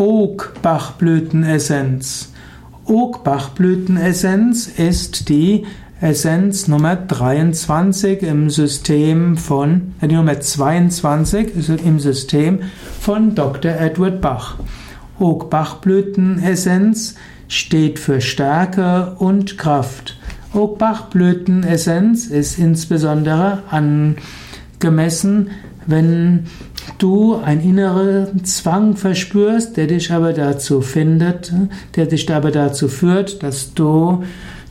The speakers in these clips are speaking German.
Oak-Bachblütenessenz. Ist die Essenz Nummer 23 im System von, äh, die Nummer 22 ist im System von Dr. Edward Bach. Oak-Bachblütenessenz steht für Stärke und Kraft. Oak-Bachblütenessenz ist insbesondere angemessen, wenn du einen inneren Zwang verspürst, der dich aber dazu findet, der dich aber dazu führt, dass du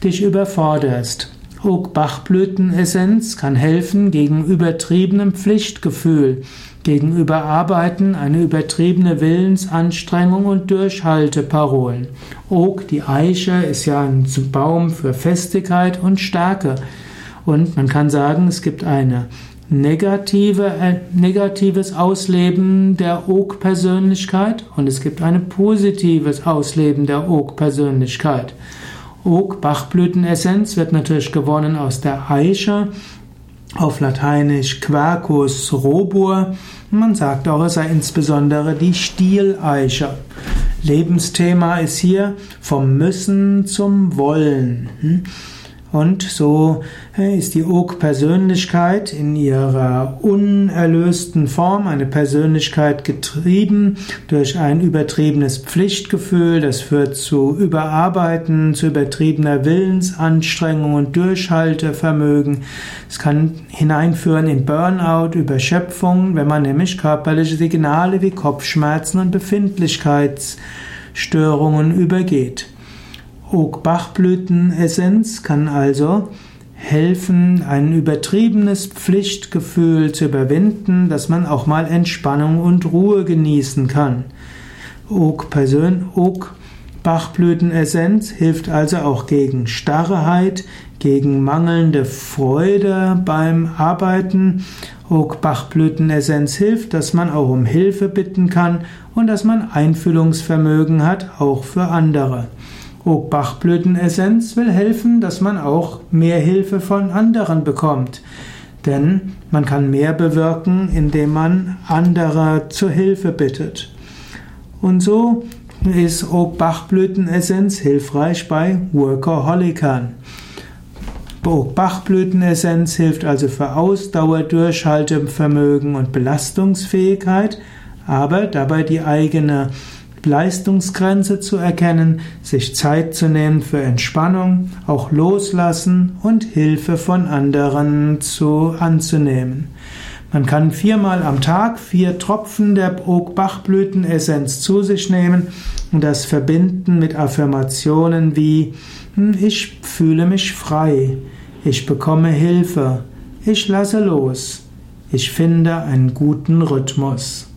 dich überforderst. Oak-Bachblütenessenz kann helfen gegen übertriebenem Pflichtgefühl, gegen Überarbeiten, eine übertriebene Willensanstrengung und Durchhalteparolen. Oak, die Eiche, ist ja ein Baum für Festigkeit und Stärke. Und man kann sagen, es gibt eine negative, äh, negatives Ausleben der Oak-Persönlichkeit und es gibt ein positives Ausleben der Oak-Persönlichkeit. Oak, Bachblütenessenz, wird natürlich gewonnen aus der Eiche, auf Lateinisch Quercus robur. Man sagt auch, es sei insbesondere die Stieleiche. Lebensthema ist hier vom Müssen zum Wollen. Und so ist die Oak-Persönlichkeit in ihrer unerlösten Form, eine Persönlichkeit getrieben durch ein übertriebenes Pflichtgefühl, das führt zu Überarbeiten, zu übertriebener Willensanstrengung und Durchhaltevermögen. Es kann hineinführen in Burnout, Überschöpfung, wenn man nämlich körperliche Signale wie Kopfschmerzen und Befindlichkeitsstörungen übergeht. Oak-Bachblütenessenz kann also helfen, ein übertriebenes Pflichtgefühl zu überwinden, dass man auch mal Entspannung und Ruhe genießen kann. Oak-Bachblütenessenz hilft also auch gegen Starrheit, gegen mangelnde Freude beim Arbeiten. Oak-Bachblütenessenz hilft, dass man auch um Hilfe bitten kann und dass man Einfühlungsvermögen hat, auch für andere. Bachblütenessenz will helfen, dass man auch mehr Hilfe von anderen bekommt. Denn man kann mehr bewirken, indem man andere zur Hilfe bittet. Und so ist Bachblütenessenz hilfreich bei Workaholikern. Bachblütenessenz hilft also für Ausdauer, Durchhaltevermögen und Belastungsfähigkeit, aber dabei die eigene Leistungsgrenze zu erkennen, sich Zeit zu nehmen für Entspannung, auch loslassen und Hilfe von anderen zu anzunehmen. Man kann viermal am Tag vier Tropfen der Bachblütenessenz zu sich nehmen und das verbinden mit Affirmationen wie hm, ich fühle mich frei, ich bekomme Hilfe, ich lasse los, ich finde einen guten Rhythmus.